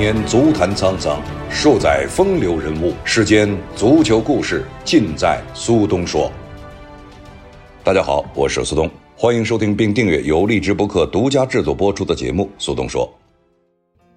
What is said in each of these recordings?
年足坛沧桑，数载风流人物。世间足球故事，尽在苏东说。大家好，我是苏东，欢迎收听并订阅由荔枝播客独家制作播出的节目《苏东说》。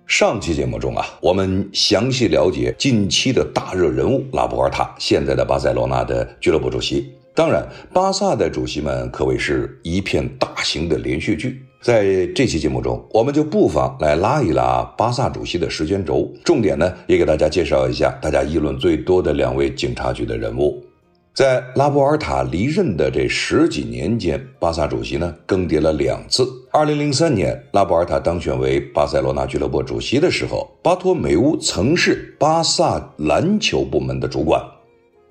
上期节目中啊，我们详细了解近期的大热人物拉波尔塔，现在的巴塞罗那的俱乐部主席。当然，巴萨的主席们可谓是一片大型的连续剧。在这期节目中，我们就不妨来拉一拉巴萨主席的时间轴，重点呢也给大家介绍一下大家议论最多的两位警察局的人物。在拉波尔塔离任的这十几年间，巴萨主席呢更迭了两次。二零零三年，拉波尔塔当选为巴塞罗那俱乐部主席的时候，巴托梅乌曾是巴萨篮球部门的主管。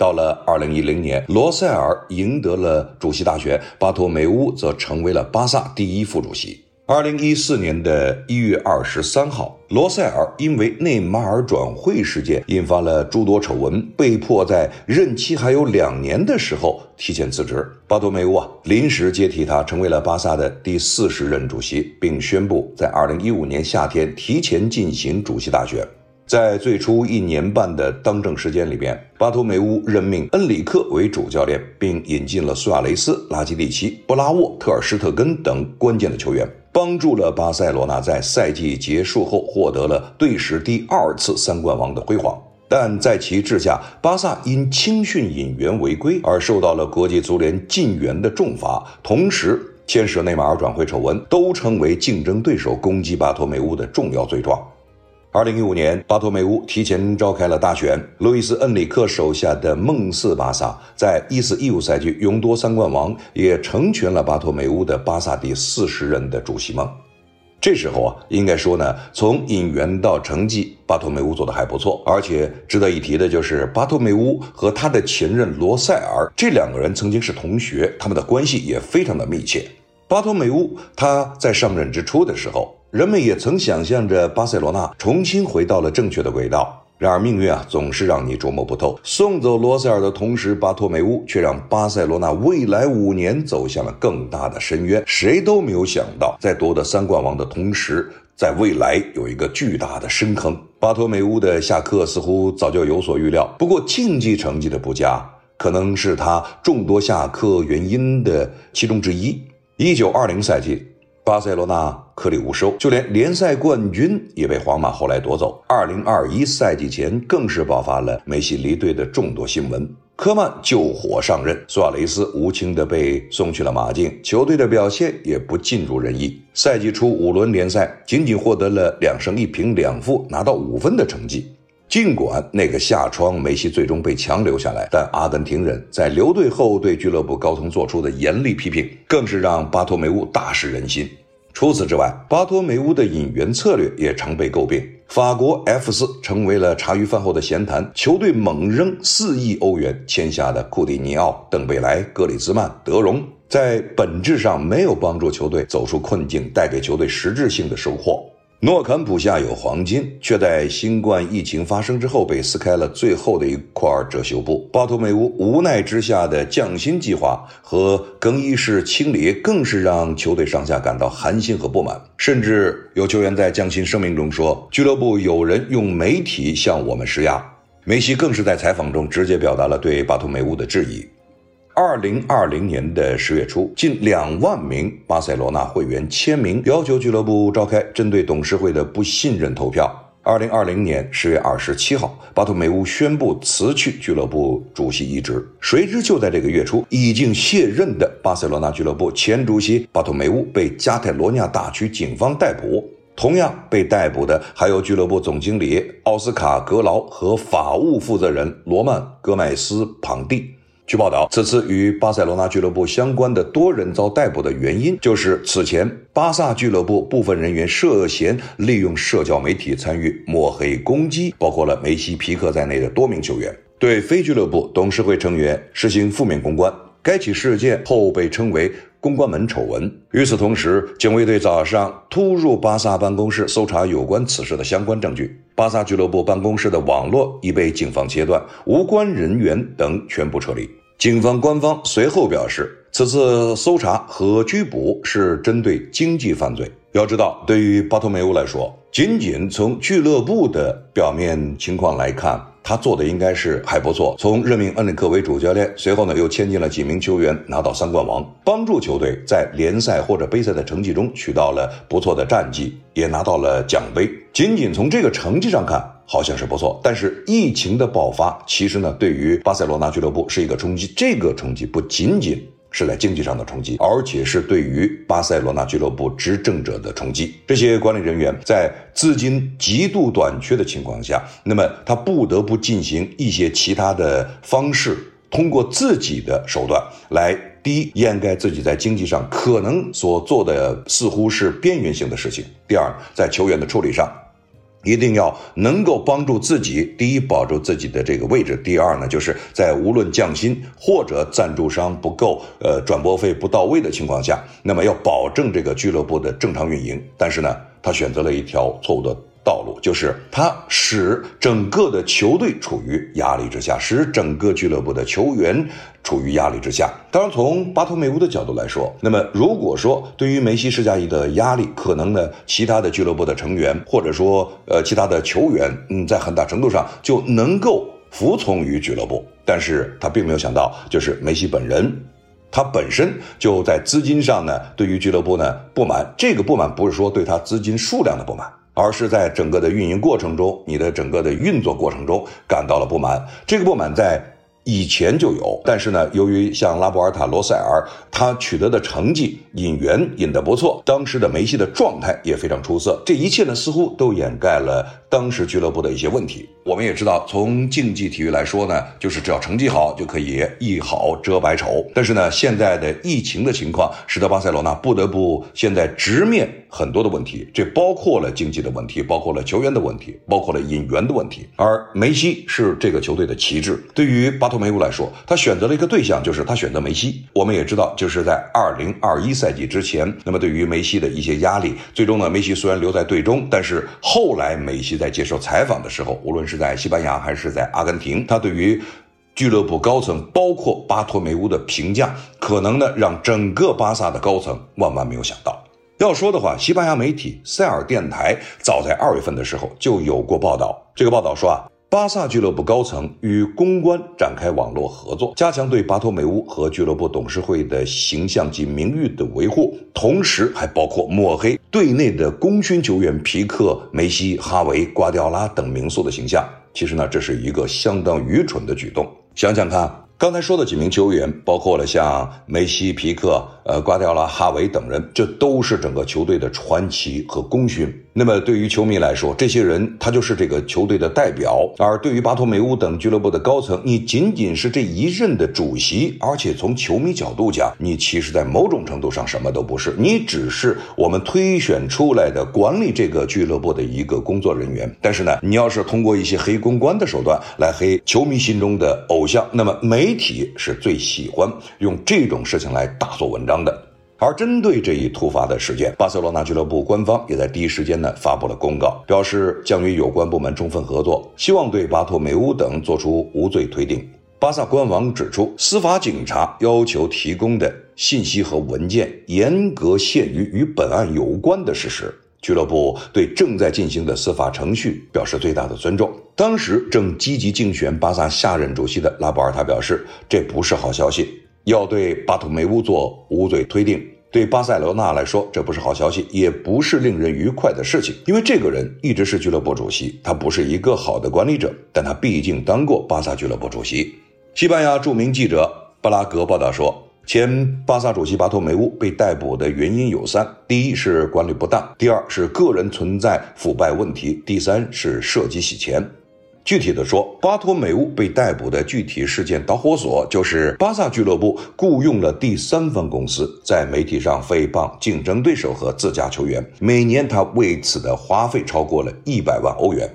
到了二零一零年，罗塞尔赢得了主席大选，巴托梅乌则成为了巴萨第一副主席。二零一四年的一月二十三号，罗塞尔因为内马尔转会事件引发了诸多丑闻，被迫在任期还有两年的时候提前辞职。巴托梅乌啊，临时接替他，成为了巴萨的第四十任主席，并宣布在二零一五年夏天提前进行主席大选。在最初一年半的当政时间里边，巴托梅乌任命恩里克为主教练，并引进了苏亚雷斯、拉基蒂奇、布拉沃、特尔施特根等关键的球员，帮助了巴塞罗那在赛季结束后获得了队史第二次三冠王的辉煌。但在其治下，巴萨因青训引援违规而受到了国际足联禁援的重罚，同时牵涉内马尔转会丑闻，都成为竞争对手攻击巴托梅乌的重要罪状。二零一五年，巴托梅乌提前召开了大选。路易斯·恩里克手下的梦四巴萨在一四一五赛季勇夺三冠王，也成全了巴托梅乌的巴萨第四十任的主席梦。这时候啊，应该说呢，从引援到成绩，巴托梅乌做的还不错。而且值得一提的就是，巴托梅乌和他的前任罗塞尔这两个人曾经是同学，他们的关系也非常的密切。巴托梅乌他在上任之初的时候。人们也曾想象着巴塞罗那重新回到了正确的轨道，然而命运啊总是让你捉摸不透。送走罗塞尔的同时，巴托梅乌却让巴塞罗那未来五年走向了更大的深渊。谁都没有想到，在夺得三冠王的同时，在未来有一个巨大的深坑。巴托梅乌的下课似乎早就有所预料，不过竞技成绩的不佳，可能是他众多下课原因的其中之一。一九二零赛季。巴塞罗那颗粒无收，就连联赛冠军也被皇马后来夺走。二零二一赛季前，更是爆发了梅西离队的众多新闻。科曼救火上任，苏亚雷斯无情的被送去了马竞，球队的表现也不尽如人意。赛季初五轮联赛，仅仅获得了两胜一平两负，拿到五分的成绩。尽管那个夏窗，梅西最终被强留下来，但阿根廷人在留队后对俱乐部高层做出的严厉批评，更是让巴托梅乌大失人心。除此之外，巴托梅乌的引援策略也常被诟病。法国 F 四成为了茶余饭后的闲谈，球队猛扔四亿欧元签下的库蒂尼奥、邓贝莱、格里兹曼、德容，在本质上没有帮助球队走出困境，带给球队实质性的收获。诺坎普下有黄金，却在新冠疫情发生之后被撕开了最后的一块遮羞布。巴托梅乌无奈之下的降薪计划和更衣室清理，更是让球队上下感到寒心和不满。甚至有球员在降薪声明中说：“俱乐部有人用媒体向我们施压。”梅西更是在采访中直接表达了对巴托梅乌的质疑。二零二零年的十月初，近两万名巴塞罗那会员签名，要求俱乐部召开针对董事会的不信任投票。二零二零年十月二十七号，巴托梅乌宣布辞去俱乐部主席一职。谁知就在这个月初，已经卸任的巴塞罗那俱乐部前主席巴托梅乌被加泰罗尼亚大区警方逮捕。同样被逮捕的还有俱乐部总经理奥斯卡·格劳和法务负责人罗曼·戈麦斯·庞蒂。据报道，此次与巴塞罗那俱乐部相关的多人遭逮捕的原因，就是此前巴萨俱乐部部分人员涉嫌利用社交媒体参与抹黑攻击，包括了梅西、皮克在内的多名球员，对非俱乐部董事会成员实行负面公关。该起事件后被称为“公关门丑闻”。与此同时，警卫队早上突入巴萨办公室搜查有关此事的相关证据，巴萨俱乐部办公室的网络已被警方切断，无关人员等全部撤离。警方官方随后表示，此次搜查和拘捕是针对经济犯罪。要知道，对于巴托梅乌来说，仅仅从俱乐部的表面情况来看，他做的应该是还不错。从任命恩里克为主教练，随后呢又签进了几名球员，拿到三冠王，帮助球队在联赛或者杯赛的成绩中取到了不错的战绩，也拿到了奖杯。仅仅从这个成绩上看，好像是不错。但是疫情的爆发，其实呢对于巴塞罗那俱乐部是一个冲击。这个冲击不仅仅。是在经济上的冲击，而且是对于巴塞罗那俱乐部执政者的冲击。这些管理人员在资金极度短缺的情况下，那么他不得不进行一些其他的方式，通过自己的手段来第一掩盖自己在经济上可能所做的似乎是边缘性的事情；第二，在球员的处理上。一定要能够帮助自己，第一保住自己的这个位置，第二呢，就是在无论降薪或者赞助商不够，呃，转播费不到位的情况下，那么要保证这个俱乐部的正常运营。但是呢，他选择了一条错误的。道路就是他使整个的球队处于压力之下，使整个俱乐部的球员处于压力之下。当然，从巴托梅乌的角度来说，那么如果说对于梅西施加一个压力，可能呢，其他的俱乐部的成员或者说呃其他的球员，嗯，在很大程度上就能够服从于俱乐部。但是他并没有想到，就是梅西本人，他本身就在资金上呢，对于俱乐部呢不满。这个不满不是说对他资金数量的不满。而是在整个的运营过程中，你的整个的运作过程中感到了不满。这个不满在。以前就有，但是呢，由于像拉波尔塔、罗塞尔，他取得的成绩引援引得不错，当时的梅西的状态也非常出色，这一切呢，似乎都掩盖了当时俱乐部的一些问题。我们也知道，从竞技体育来说呢，就是只要成绩好就可以一好遮百丑。但是呢，现在的疫情的情况，使得巴塞罗那不得不现在直面很多的问题，这包括了经济的问题，包括了球员的问题，包括了引援的问题。而梅西是这个球队的旗帜，对于巴。托梅乌来说，他选择了一个对象，就是他选择梅西。我们也知道，就是在二零二一赛季之前，那么对于梅西的一些压力，最终呢，梅西虽然留在队中，但是后来梅西在接受采访的时候，无论是在西班牙还是在阿根廷，他对于俱乐部高层，包括巴托梅乌的评价，可能呢让整个巴萨的高层万万没有想到。要说的话，西班牙媒体塞尔电台早在二月份的时候就有过报道，这个报道说啊。巴萨俱乐部高层与公关展开网络合作，加强对巴托梅乌和俱乐部董事会的形象及名誉的维护，同时还包括抹黑队内的功勋球员皮克、梅西、哈维、瓜迪奥拉等名宿的形象。其实呢，这是一个相当愚蠢的举动。想想看。刚才说的几名球员，包括了像梅西、皮克、呃瓜迪奥拉、哈维等人，这都是整个球队的传奇和功勋。那么对于球迷来说，这些人他就是这个球队的代表；而对于巴托梅乌等俱乐部的高层，你仅仅是这一任的主席，而且从球迷角度讲，你其实在某种程度上什么都不是，你只是我们推选出来的管理这个俱乐部的一个工作人员。但是呢，你要是通过一些黑公关的手段来黑球迷心中的偶像，那么。媒体是最喜欢用这种事情来大做文章的，而针对这一突发的事件，巴塞罗那俱乐部官方也在第一时间呢发布了公告，表示将与有关部门充分合作，希望对巴托梅乌等作出无罪推定。巴萨官网指出，司法警察要求提供的信息和文件严格限于与本案有关的事实。俱乐部对正在进行的司法程序表示最大的尊重。当时正积极竞选巴萨下任主席的拉波尔塔表示，这不是好消息，要对巴图梅乌做无罪推定。对巴塞罗那来说，这不是好消息，也不是令人愉快的事情，因为这个人一直是俱乐部主席，他不是一个好的管理者，但他毕竟当过巴萨俱乐部主席。西班牙著名记者布拉格报道说。前巴萨主席巴托梅乌被逮捕的原因有三：第一是管理不当，第二是个人存在腐败问题，第三是涉及洗钱。具体的说，巴托梅乌被逮捕的具体事件导火索就是巴萨俱乐部雇佣了第三方公司，在媒体上诽谤竞争对手和自家球员，每年他为此的花费超过了一百万欧元。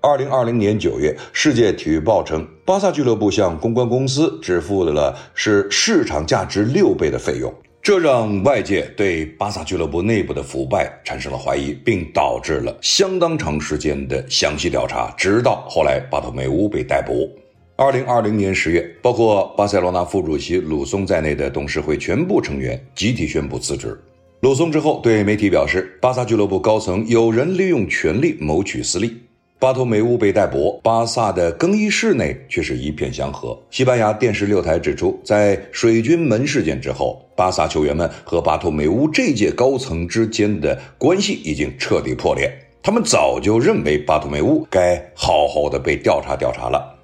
二零二零年九月，世界体育报称，巴萨俱乐部向公关公司支付的了是市场价值六倍的费用，这让外界对巴萨俱乐部内部的腐败产生了怀疑，并导致了相当长时间的详细调查，直到后来巴托梅乌被逮捕。二零二零年十月，包括巴塞罗那副主席鲁松在内的董事会全部成员集体宣布辞职。鲁松之后对媒体表示，巴萨俱乐部高层有人利用权力谋取私利。巴托梅乌被逮捕，巴萨的更衣室内却是一片祥和。西班牙电视六台指出，在水军门事件之后，巴萨球员们和巴托梅乌这届高层之间的关系已经彻底破裂。他们早就认为巴托梅乌该好好的被调查调查了。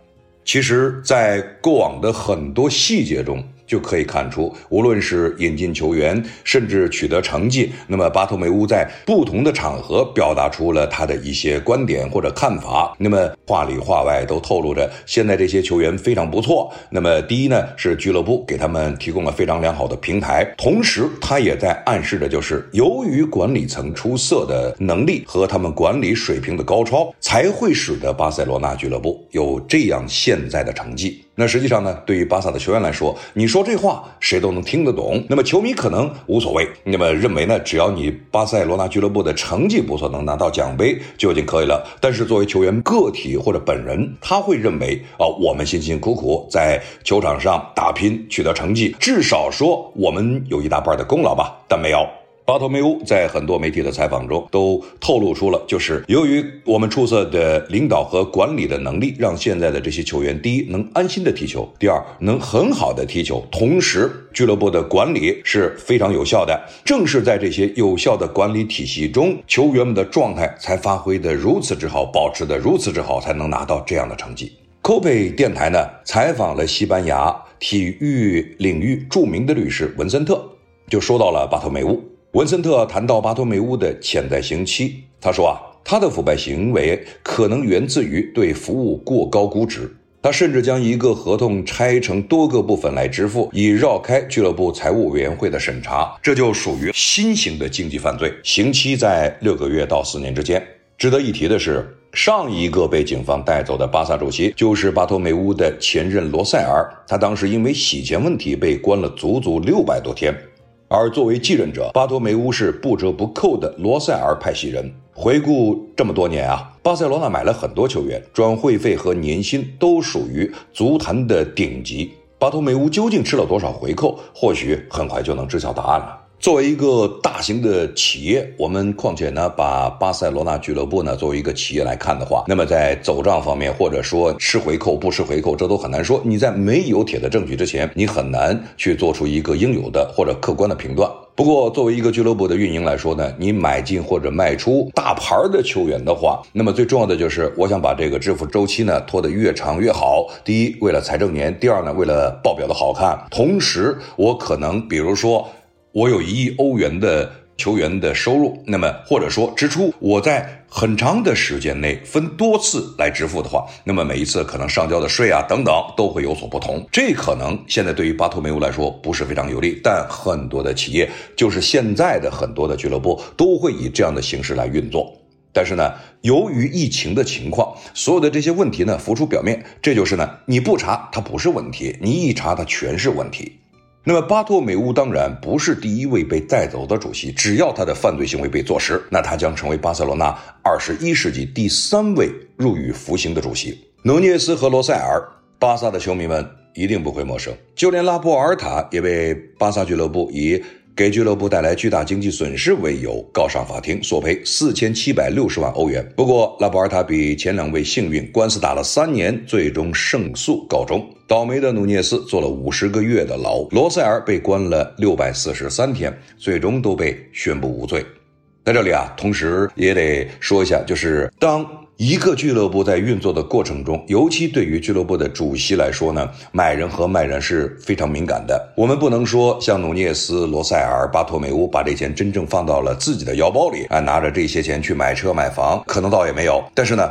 其实，在过往的很多细节中，就可以看出，无论是引进球员，甚至取得成绩，那么巴托梅乌在不同的场合表达出了他的一些观点或者看法。那么话里话外都透露着，现在这些球员非常不错。那么第一呢，是俱乐部给他们提供了非常良好的平台，同时他也在暗示着，就是由于管理层出色的能力和他们管理水平的高超，才会使得巴塞罗那俱乐部有这样现在的成绩。那实际上呢，对于巴萨的球员来说，你说这话谁都能听得懂。那么球迷可能无所谓，那么认为呢，只要你巴塞罗那俱乐部的成绩不错，能拿到奖杯就已经可以了。但是作为球员个体或者本人，他会认为啊，我们辛辛苦苦在球场上打拼取得成绩，至少说我们有一大半的功劳吧。但没有。巴托梅乌在很多媒体的采访中都透露出了，就是由于我们出色的领导和管理的能力，让现在的这些球员，第一能安心的踢球，第二能很好的踢球，同时俱乐部的管理是非常有效的。正是在这些有效的管理体系中，球员们的状态才发挥的如此之好，保持的如此之好，才能拿到这样的成绩。科佩电台呢采访了西班牙体育领域著名的律师文森特，就说到了巴托梅乌。文森特谈到巴托梅乌的潜在刑期，他说啊，他的腐败行为可能源自于对服务过高估值。他甚至将一个合同拆成多个部分来支付，以绕开俱乐部财务委员会的审查，这就属于新型的经济犯罪，刑期在六个月到四年之间。值得一提的是，上一个被警方带走的巴萨主席就是巴托梅乌的前任罗塞尔，他当时因为洗钱问题被关了足足六百多天。而作为继任者，巴托梅乌是不折不扣的罗塞尔派系人。回顾这么多年啊，巴塞罗那买了很多球员，转会费和年薪都属于足坛的顶级。巴托梅乌究竟吃了多少回扣？或许很快就能知晓答案了。作为一个大型的企业，我们况且呢，把巴塞罗那俱乐部呢作为一个企业来看的话，那么在走账方面，或者说吃回扣不吃回扣，这都很难说。你在没有铁的证据之前，你很难去做出一个应有的或者客观的评断。不过，作为一个俱乐部的运营来说呢，你买进或者卖出大牌的球员的话，那么最重要的就是我想把这个支付周期呢拖得越长越好。第一，为了财政年；第二呢，为了报表的好看。同时，我可能比如说。我有一亿欧元的球员的收入，那么或者说支出，我在很长的时间内分多次来支付的话，那么每一次可能上交的税啊等等都会有所不同。这可能现在对于巴托梅乌来说不是非常有利，但很多的企业就是现在的很多的俱乐部都会以这样的形式来运作。但是呢，由于疫情的情况，所有的这些问题呢浮出表面，这就是呢你不查它不是问题，你一查它全是问题。那么巴托梅乌当然不是第一位被带走的主席，只要他的犯罪行为被坐实，那他将成为巴塞罗那二十一世纪第三位入狱服刑的主席。努涅斯和罗塞尔，巴萨的球迷们一定不会陌生，就连拉波尔塔也被巴萨俱乐部以。给俱乐部带来巨大经济损失为由告上法庭，索赔四千七百六十万欧元。不过拉波尔塔比前两位幸运，官司打了三年，最终胜诉告终。倒霉的努涅斯坐了五十个月的牢，罗塞尔被关了六百四十三天，最终都被宣布无罪。在这里啊，同时也得说一下，就是当。一个俱乐部在运作的过程中，尤其对于俱乐部的主席来说呢，买人和卖人是非常敏感的。我们不能说像努涅斯、罗塞尔、巴托梅乌把这钱真正放到了自己的腰包里啊，拿着这些钱去买车买房，可能倒也没有。但是呢，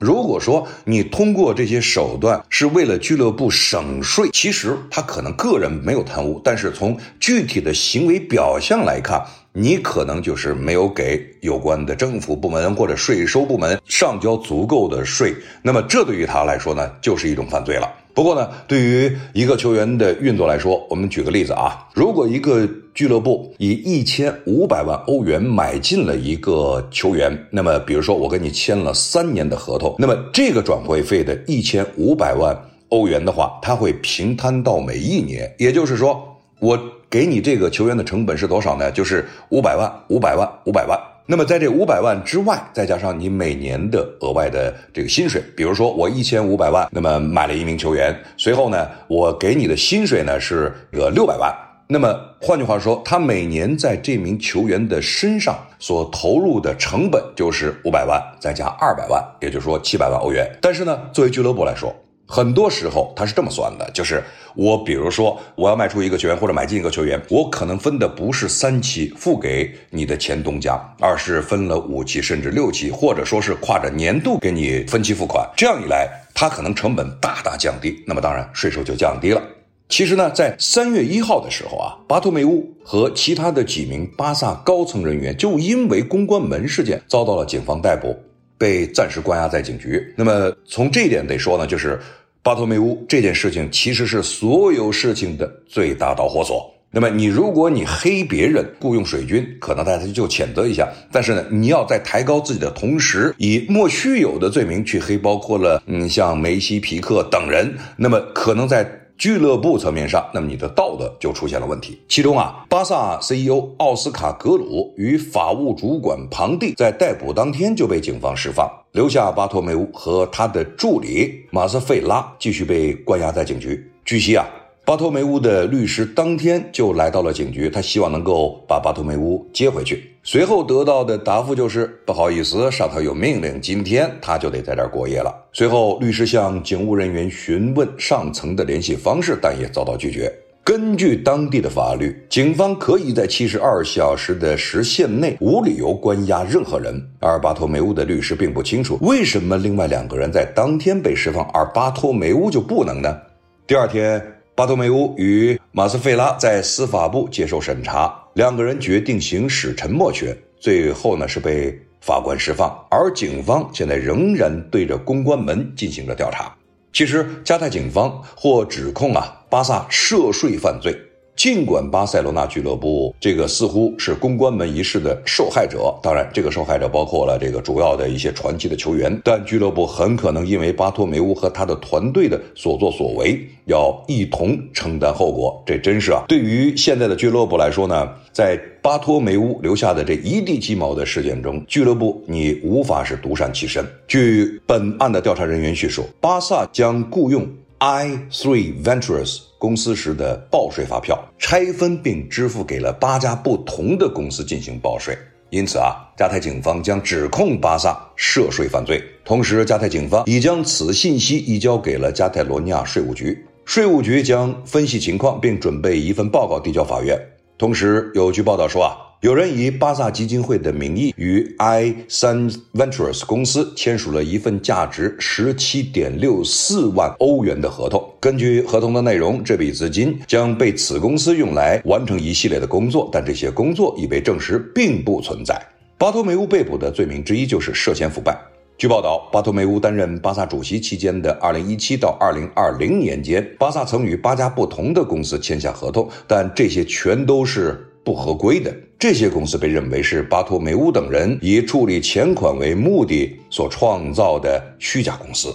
如果说你通过这些手段是为了俱乐部省税，其实他可能个人没有贪污，但是从具体的行为表象来看。你可能就是没有给有关的政府部门或者税收部门上交足够的税，那么这对于他来说呢，就是一种犯罪了。不过呢，对于一个球员的运作来说，我们举个例子啊，如果一个俱乐部以一千五百万欧元买进了一个球员，那么比如说我跟你签了三年的合同，那么这个转会费的一千五百万欧元的话，他会平摊到每一年，也就是说我。给你这个球员的成本是多少呢？就是五百万，五百万，五百万。那么在这五百万之外，再加上你每年的额外的这个薪水，比如说我一千五百万，那么买了一名球员，随后呢，我给你的薪水呢是这个六百万。那么换句话说，他每年在这名球员的身上所投入的成本就是五百万，再加二百万，也就是说七百万欧元。但是呢，作为俱乐部来说，很多时候他是这么算的，就是我比如说我要卖出一个球员或者买进一个球员，我可能分的不是三期付给你的前东家，而是分了五期甚至六期，或者说是跨着年度给你分期付款。这样一来，他可能成本大大降低，那么当然税收就降低了。其实呢，在三月一号的时候啊，巴托梅乌和其他的几名巴萨高层人员就因为公关门事件遭到了警方逮捕，被暂时关押在警局。那么从这一点得说呢，就是巴托梅乌这件事情其实是所有事情的最大导火索。那么你如果你黑别人雇佣水军，可能大家就谴责一下，但是呢，你要在抬高自己的同时，以莫须有的罪名去黑，包括了嗯像梅西、皮克等人，那么可能在。俱乐部层面上，那么你的道德就出现了问题。其中啊，巴萨 CEO 奥斯卡格鲁与法务主管庞蒂在逮捕当天就被警方释放，留下巴托梅乌和他的助理马斯费拉继续被关押在警局。据悉啊。巴托梅乌的律师当天就来到了警局，他希望能够把巴托梅乌接回去。随后得到的答复就是：不好意思，上头有命令，今天他就得在这儿过夜了。随后，律师向警务人员询问上层的联系方式，但也遭到拒绝。根据当地的法律，警方可以在七十二小时的时限内无理由关押任何人。而巴托梅乌的律师并不清楚，为什么另外两个人在当天被释放，而巴托梅乌就不能呢？第二天。巴托梅乌与马斯费拉在司法部接受审查，两个人决定行使沉默权，最后呢是被法官释放。而警方现在仍然对着公关门进行着调查。其实，加泰警方或指控啊巴萨涉税犯罪。尽管巴塞罗那俱乐部这个似乎是公关门一事的受害者，当然，这个受害者包括了这个主要的一些传奇的球员，但俱乐部很可能因为巴托梅乌和他的团队的所作所为，要一同承担后果。这真是啊，对于现在的俱乐部来说呢，在巴托梅乌留下的这一地鸡毛的事件中，俱乐部你无法是独善其身。据本案的调查人员叙述，巴萨将雇佣 i three ventures。公司时的报税发票拆分并支付给了八家不同的公司进行报税，因此啊，加泰警方将指控巴萨涉税犯罪。同时，加泰警方已将此信息移交给了加泰罗尼亚税务局，税务局将分析情况并准备一份报告递交法院。同时，有据报道说啊。有人以巴萨基金会的名义与 i 三 Ventures 公司签署了一份价值十七点六四万欧元的合同。根据合同的内容，这笔资金将被此公司用来完成一系列的工作，但这些工作已被证实并不存在。巴托梅乌被捕的罪名之一就是涉嫌腐败。据报道，巴托梅乌担任巴萨主席期间的二零一七到二零二零年间，巴萨曾与八家不同的公司签下合同，但这些全都是。不合规的这些公司被认为是巴托梅乌等人以处理钱款为目的所创造的虚假公司。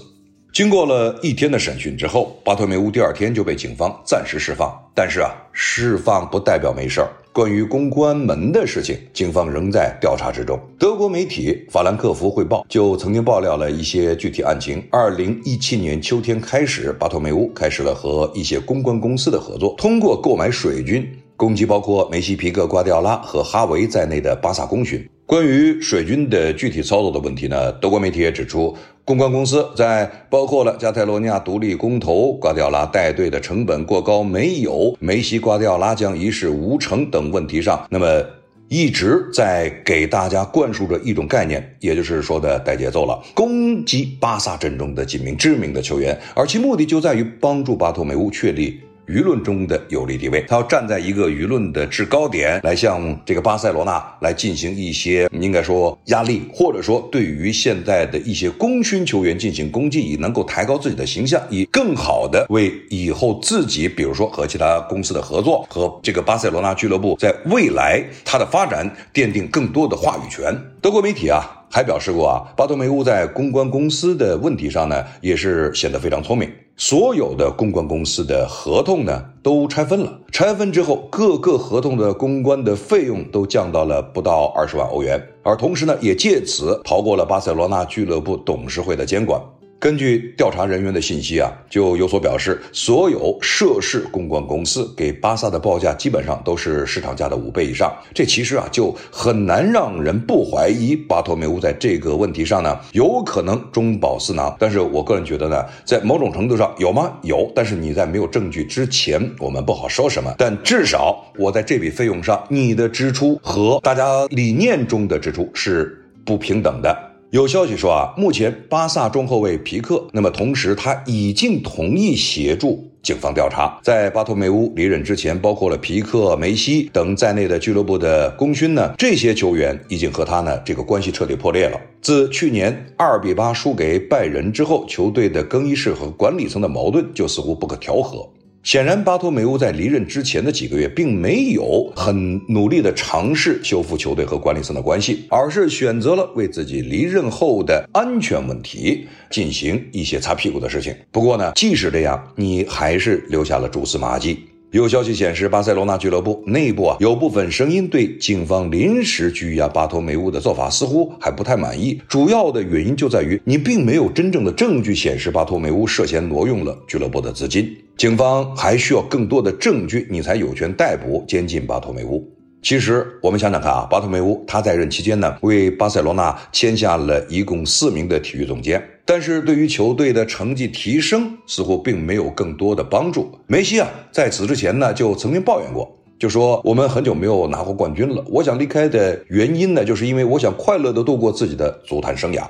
经过了一天的审讯之后，巴托梅乌第二天就被警方暂时释放。但是啊，释放不代表没事儿。关于公关门的事情，警方仍在调查之中。德国媒体《法兰克福汇报》就曾经爆料了一些具体案情。二零一七年秋天开始，巴托梅乌开始了和一些公关公司的合作，通过购买水军。攻击包括梅西、皮克、瓜迪奥拉和哈维在内的巴萨功勋。关于水军的具体操作的问题呢？德国媒体也指出，公关公司在包括了加泰罗尼亚独立公投、瓜迪奥拉带队的成本过高、没有梅西、瓜迪奥拉将一事无成等问题上，那么一直在给大家灌输着一种概念，也就是说的带节奏了，攻击巴萨阵中的几名知名的球员，而其目的就在于帮助巴托梅乌确立。舆论中的有利地位，他要站在一个舆论的制高点来向这个巴塞罗那来进行一些应该说压力，或者说对于现在的一些功勋球员进行攻击，以能够抬高自己的形象，以更好的为以后自己，比如说和其他公司的合作和这个巴塞罗那俱乐部在未来它的发展奠定更多的话语权。德国媒体啊还表示过啊，巴托梅乌在公关公司的问题上呢，也是显得非常聪明。所有的公关公司的合同呢都拆分了，拆分之后，各个合同的公关的费用都降到了不到二十万欧元，而同时呢，也借此逃过了巴塞罗那俱乐部董事会的监管。根据调查人员的信息啊，就有所表示，所有涉事公关公司给巴萨的报价基本上都是市场价的五倍以上。这其实啊，就很难让人不怀疑巴托梅乌在这个问题上呢，有可能中饱私囊。但是我个人觉得呢，在某种程度上有吗？有，但是你在没有证据之前，我们不好说什么。但至少我在这笔费用上，你的支出和大家理念中的支出是不平等的。有消息说啊，目前巴萨中后卫皮克，那么同时他已经同意协助警方调查。在巴托梅乌离任之前，包括了皮克、梅西等在内的俱乐部的功勋呢，这些球员已经和他呢这个关系彻底破裂了。自去年二比八输给拜仁之后，球队的更衣室和管理层的矛盾就似乎不可调和。显然，巴托梅乌在离任之前的几个月，并没有很努力的尝试修复球队和管理层的关系，而是选择了为自己离任后的安全问题进行一些擦屁股的事情。不过呢，即使这样，你还是留下了蛛丝马迹。有消息显示，巴塞罗那俱乐部内部啊，有部分声音对警方临时拘押巴托梅乌的做法似乎还不太满意。主要的原因就在于，你并没有真正的证据显示巴托梅乌涉嫌挪用了俱乐部的资金。警方还需要更多的证据，你才有权逮捕、监禁巴托梅乌。其实，我们想想看啊，巴托梅乌他在任期间呢，为巴塞罗那签下了一共四名的体育总监。但是对于球队的成绩提升，似乎并没有更多的帮助。梅西啊，在此之前呢，就曾经抱怨过，就说我们很久没有拿过冠军了。我想离开的原因呢，就是因为我想快乐的度过自己的足坛生涯。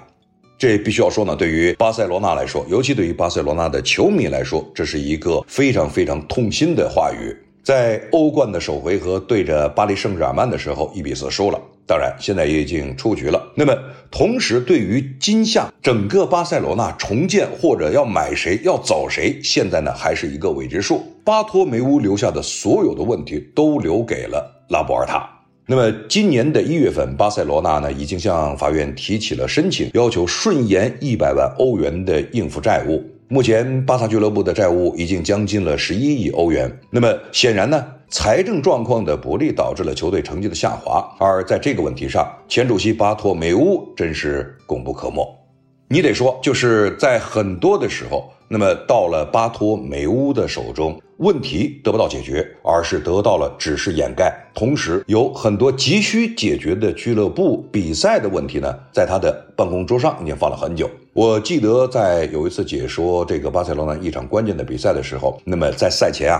这必须要说呢，对于巴塞罗那来说，尤其对于巴塞罗那的球迷来说，这是一个非常非常痛心的话语。在欧冠的首回合对着巴黎圣日耳曼的时候，一比四输了。当然，现在也已经出局了。那么，同时对于今夏整个巴塞罗那重建或者要买谁要走谁，现在呢还是一个未知数。巴托梅乌留下的所有的问题都留给了拉波尔塔。那么，今年的一月份，巴塞罗那呢已经向法院提起了申请，要求顺延一百万欧元的应付债务。目前，巴萨俱乐部的债务已经将近了十一亿欧元。那么，显然呢，财政状况的不利导致了球队成绩的下滑。而在这个问题上，前主席巴托梅乌真是功不可没。你得说，就是在很多的时候，那么到了巴托梅乌的手中。问题得不到解决，而是得到了只是掩盖。同时，有很多急需解决的俱乐部比赛的问题呢，在他的办公桌上已经放了很久。我记得在有一次解说这个巴塞罗那一场关键的比赛的时候，那么在赛前啊，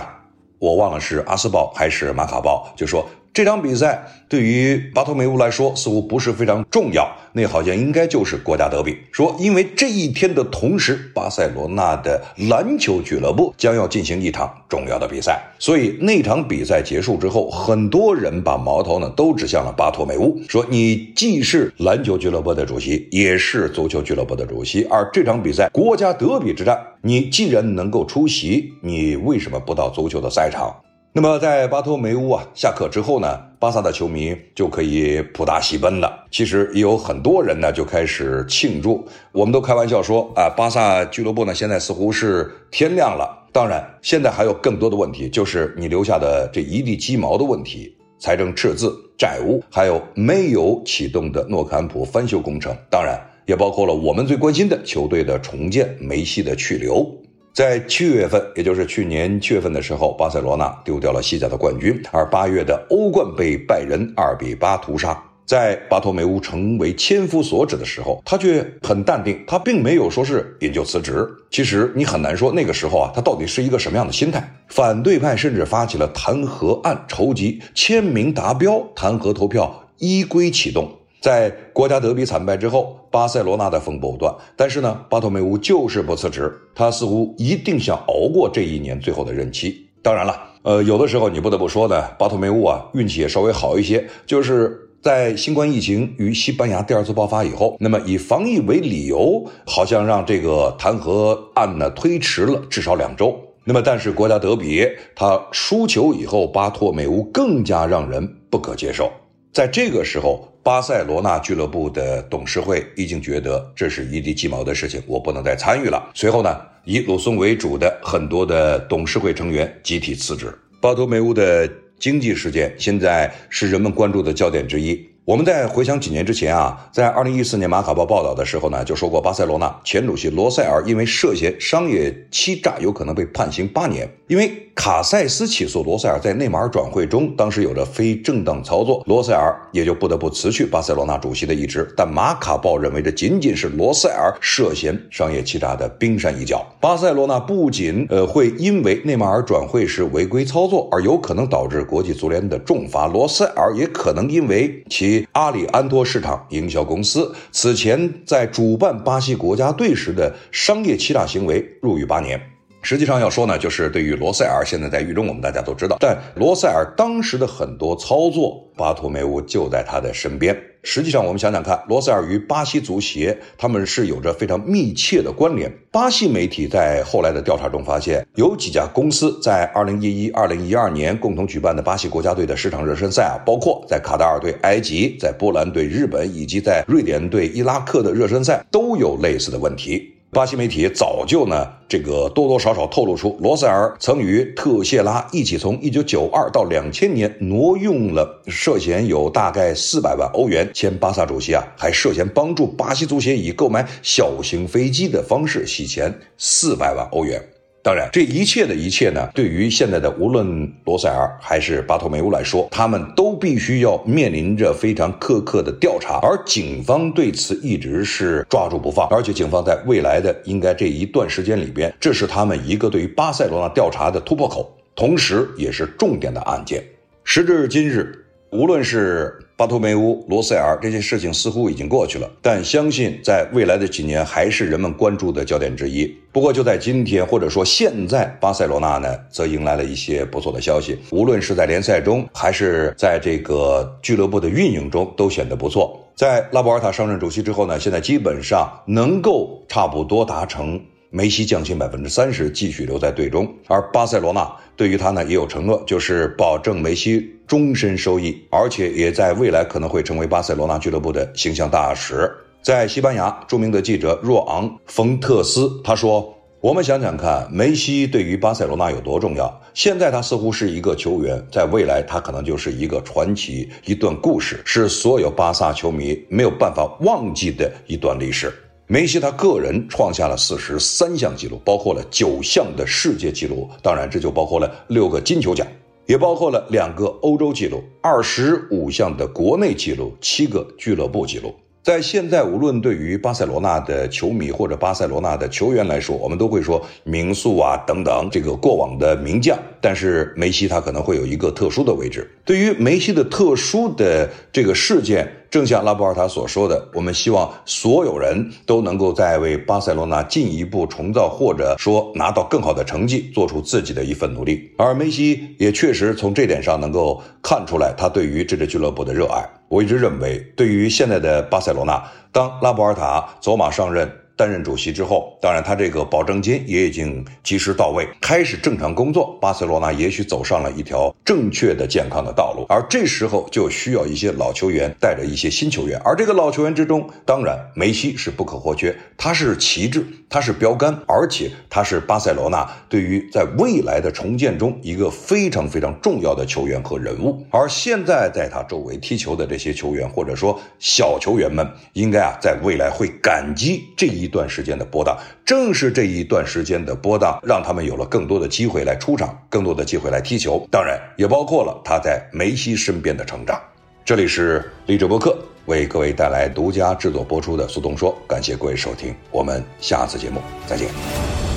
我忘了是阿斯报还是马卡报，就说。这场比赛对于巴托梅乌来说似乎不是非常重要，那好像应该就是国家德比。说因为这一天的同时，巴塞罗那的篮球俱乐部将要进行一场重要的比赛，所以那场比赛结束之后，很多人把矛头呢都指向了巴托梅乌，说你既是篮球俱乐部的主席，也是足球俱乐部的主席，而这场比赛国家德比之战，你既然能够出席，你为什么不到足球的赛场？那么，在巴托梅乌啊下课之后呢，巴萨的球迷就可以普达西奔了。其实也有很多人呢就开始庆祝。我们都开玩笑说啊，巴萨俱乐部呢现在似乎是天亮了。当然，现在还有更多的问题，就是你留下的这一地鸡毛的问题，财政赤字、债务，还有没有启动的诺坎普翻修工程。当然，也包括了我们最关心的球队的重建、梅西的去留。在七月份，也就是去年七月份的时候，巴塞罗那丢掉了西甲的冠军，而八月的欧冠被拜仁二比八屠杀。在巴托梅乌成为千夫所指的时候，他却很淡定，他并没有说是引咎辞职。其实你很难说那个时候啊，他到底是一个什么样的心态。反对派甚至发起了弹劾案筹集签名达标，弹劾投票依规启动。在国家德比惨败之后，巴塞罗那的风波不断，但是呢，巴托梅乌就是不辞职，他似乎一定想熬过这一年最后的任期。当然了，呃，有的时候你不得不说呢，巴托梅乌啊，运气也稍微好一些，就是在新冠疫情与西班牙第二次爆发以后，那么以防疫为理由，好像让这个弹劾案呢推迟了至少两周。那么，但是国家德比他输球以后，巴托梅乌更加让人不可接受。在这个时候，巴塞罗那俱乐部的董事会已经觉得这是一地鸡毛的事情，我不能再参与了。随后呢，以鲁松为主的很多的董事会成员集体辞职。巴托梅乌的经济事件现在是人们关注的焦点之一。我们在回想几年之前啊，在二零一四年马卡报报道的时候呢，就说过巴塞罗那前主席罗塞尔因为涉嫌商业欺诈，有可能被判刑八年。因为卡塞斯起诉罗塞尔在内马尔转会中当时有着非正当操作，罗塞尔也就不得不辞去巴塞罗那主席的一职。但马卡报认为这仅仅是罗塞尔涉嫌商业欺诈的冰山一角。巴塞罗那不仅呃会因为内马尔转会时违规操作而有可能导致国际足联的重罚，罗塞尔也可能因为其。阿里安托市场营销公司此前在主办巴西国家队时的商业欺诈行为入狱八年。实际上要说呢，就是对于罗塞尔现在在狱中，我们大家都知道。但罗塞尔当时的很多操作，巴托梅乌就在他的身边。实际上，我们想想看，罗塞尔与巴西足协他们是有着非常密切的关联。巴西媒体在后来的调查中发现，有几家公司在2011、2012年共同举办的巴西国家队的十场热身赛啊，包括在卡塔尔对埃及、在波兰对日本以及在瑞典对伊拉克的热身赛，都有类似的问题。巴西媒体早就呢，这个多多少少透露出，罗塞尔曾与特谢拉一起从一九九二到两千年挪用了涉嫌有大概四百万欧元。前巴萨主席啊，还涉嫌帮助巴西足协以购买小型飞机的方式洗钱四百万欧元。当然，这一切的一切呢，对于现在的无论罗塞尔还是巴托梅乌来说，他们都必须要面临着非常苛刻的调查，而警方对此一直是抓住不放。而且，警方在未来的应该这一段时间里边，这是他们一个对于巴塞罗那调查的突破口，同时也是重点的案件。时至今日。无论是巴托梅乌、罗塞尔这些事情似乎已经过去了，但相信在未来的几年还是人们关注的焦点之一。不过就在今天，或者说现在，巴塞罗那呢，则迎来了一些不错的消息。无论是在联赛中，还是在这个俱乐部的运营中，都显得不错。在拉波尔塔上任主席之后呢，现在基本上能够差不多达成。梅西降薪百分之三十，继续留在队中，而巴塞罗那对于他呢也有承诺，就是保证梅西终身收益，而且也在未来可能会成为巴塞罗那俱乐部的形象大使。在西班牙，著名的记者若昂·冯特斯他说：“我们想想看，梅西对于巴塞罗那有多重要？现在他似乎是一个球员，在未来他可能就是一个传奇，一段故事，是所有巴萨球迷没有办法忘记的一段历史。”梅西他个人创下了四十三项纪录，包括了九项的世界纪录，当然这就包括了六个金球奖，也包括了两个欧洲纪录，二十五项的国内纪录，七个俱乐部纪录。在现在，无论对于巴塞罗那的球迷或者巴塞罗那的球员来说，我们都会说名宿啊等等这个过往的名将。但是梅西他可能会有一个特殊的位置。对于梅西的特殊的这个事件，正像拉波尔塔所说的，我们希望所有人都能够在为巴塞罗那进一步重造或者说拿到更好的成绩做出自己的一份努力。而梅西也确实从这点上能够看出来他对于这支俱乐部的热爱。我一直认为，对于现在的巴塞罗那，当拉波尔塔走马上任。担任主席之后，当然他这个保证金也已经及时到位，开始正常工作。巴塞罗那也许走上了一条正确的、健康的道路。而这时候就需要一些老球员带着一些新球员，而这个老球员之中，当然梅西是不可或缺。他是旗帜，他是标杆，而且他是巴塞罗那对于在未来的重建中一个非常非常重要的球员和人物。而现在在他周围踢球的这些球员，或者说小球员们，应该啊在未来会感激这一。一段时间的波荡，正是这一段时间的波荡，让他们有了更多的机会来出场，更多的机会来踢球。当然，也包括了他在梅西身边的成长。这里是励志播客，为各位带来独家制作播出的苏东说，感谢各位收听，我们下次节目再见。